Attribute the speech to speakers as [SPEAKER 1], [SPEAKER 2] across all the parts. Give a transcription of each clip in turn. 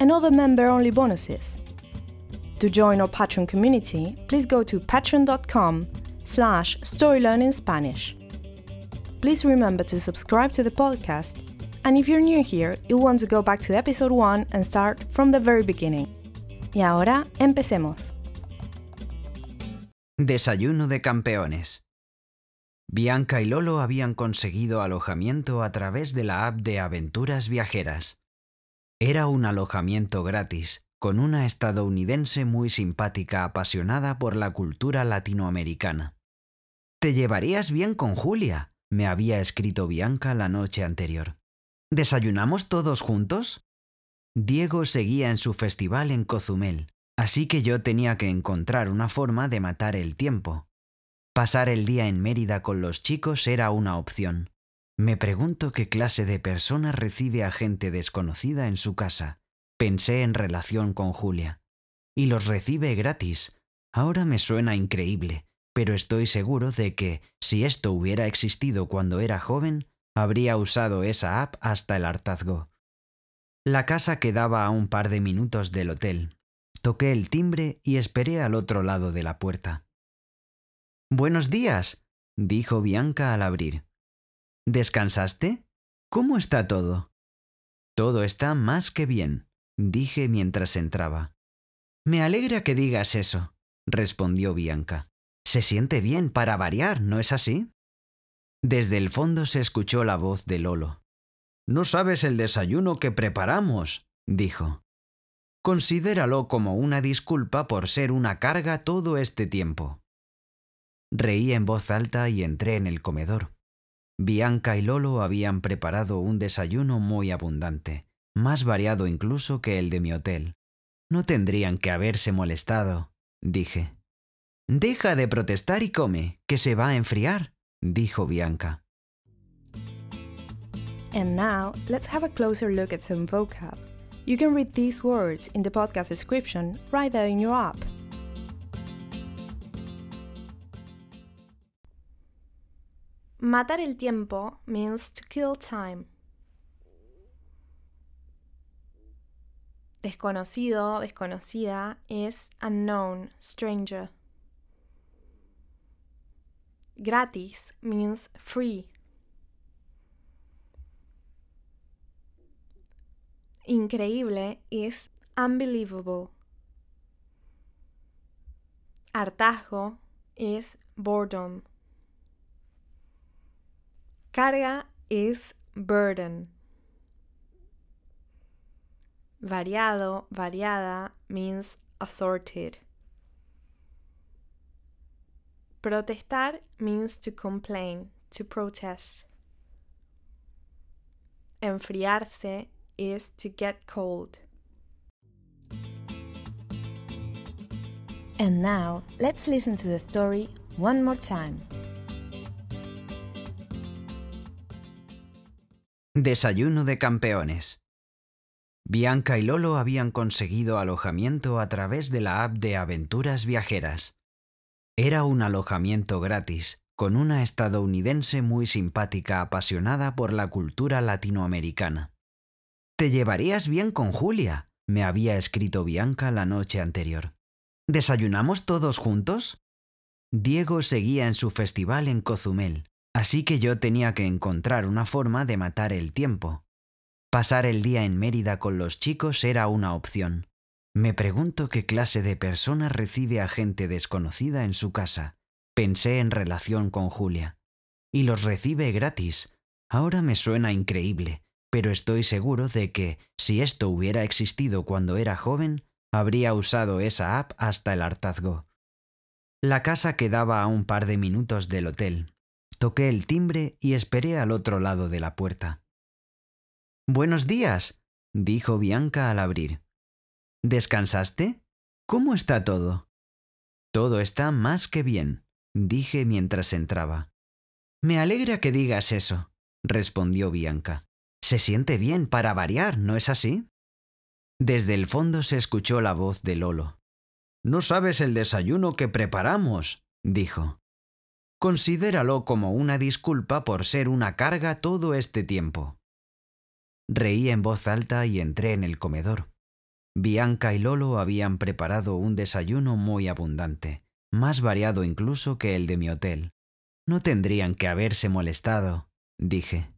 [SPEAKER 1] and other member-only bonuses. To join our Patreon community, please go to patreon.com slash storylearningspanish. Please remember to subscribe to the podcast, and if you're new here, you'll want to go back to episode 1 and start from the very beginning. Y ahora, empecemos.
[SPEAKER 2] Desayuno de campeones. Bianca y Lolo habían conseguido alojamiento a través de la app de aventuras viajeras. Era un alojamiento gratis, con una estadounidense muy simpática apasionada por la cultura latinoamericana. Te llevarías bien con Julia, me había escrito Bianca la noche anterior. ¿Desayunamos todos juntos? Diego seguía en su festival en Cozumel, así que yo tenía que encontrar una forma de matar el tiempo. Pasar el día en Mérida con los chicos era una opción. Me pregunto qué clase de persona recibe a gente desconocida en su casa. Pensé en relación con Julia. Y los recibe gratis. Ahora me suena increíble, pero estoy seguro de que, si esto hubiera existido cuando era joven, habría usado esa app hasta el hartazgo. La casa quedaba a un par de minutos del hotel. Toqué el timbre y esperé al otro lado de la puerta. Buenos días, dijo Bianca al abrir. ¿Descansaste? ¿Cómo está todo? Todo está más que bien, dije mientras entraba. Me alegra que digas eso, respondió Bianca. Se siente bien para variar, ¿no es así? Desde el fondo se escuchó la voz de Lolo. No sabes el desayuno que preparamos, dijo. Considéralo como una disculpa por ser una carga todo este tiempo. Reí en voz alta y entré en el comedor. Bianca y Lolo habían preparado un desayuno muy abundante, más variado incluso que el de mi hotel. No tendrían que haberse molestado, dije. Deja de protestar y come, que se va a enfriar, dijo Bianca.
[SPEAKER 1] And now, let's have a closer look at some vocab. You can read these words in the podcast description right there in your app. Matar el tiempo means to kill time. Desconocido, desconocida es unknown, stranger. Gratis means free. Increíble is unbelievable. Hartazgo is boredom. Carga is burden. Variado, variada means assorted. Protestar means to complain, to protest. Enfriarse is to get cold. And now, let's listen to the story one more time.
[SPEAKER 2] Desayuno de campeones. Bianca y Lolo habían conseguido alojamiento a través de la app de aventuras viajeras. Era un alojamiento gratis, con una estadounidense muy simpática apasionada por la cultura latinoamericana. Te llevarías bien con Julia, me había escrito Bianca la noche anterior. ¿Desayunamos todos juntos? Diego seguía en su festival en Cozumel, así que yo tenía que encontrar una forma de matar el tiempo. Pasar el día en Mérida con los chicos era una opción. Me pregunto qué clase de persona recibe a gente desconocida en su casa. Pensé en relación con Julia. Y los recibe gratis. Ahora me suena increíble, pero estoy seguro de que, si esto hubiera existido cuando era joven, habría usado esa app hasta el hartazgo. La casa quedaba a un par de minutos del hotel. Toqué el timbre y esperé al otro lado de la puerta. Buenos días, dijo Bianca al abrir. ¿Descansaste? ¿Cómo está todo? Todo está más que bien, dije mientras entraba. Me alegra que digas eso, respondió Bianca. Se siente bien para variar, ¿no es así? Desde el fondo se escuchó la voz de Lolo. No sabes el desayuno que preparamos, dijo. Considéralo como una disculpa por ser una carga todo este tiempo. Reí en voz alta y entré en el comedor. Bianca y Lolo habían preparado un desayuno muy abundante, más variado incluso que el de mi hotel. No tendrían que haberse molestado, dije.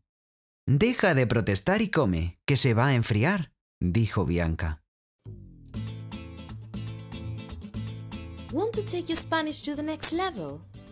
[SPEAKER 2] Deja de protestar y come, que se va a enfriar, dijo Bianca.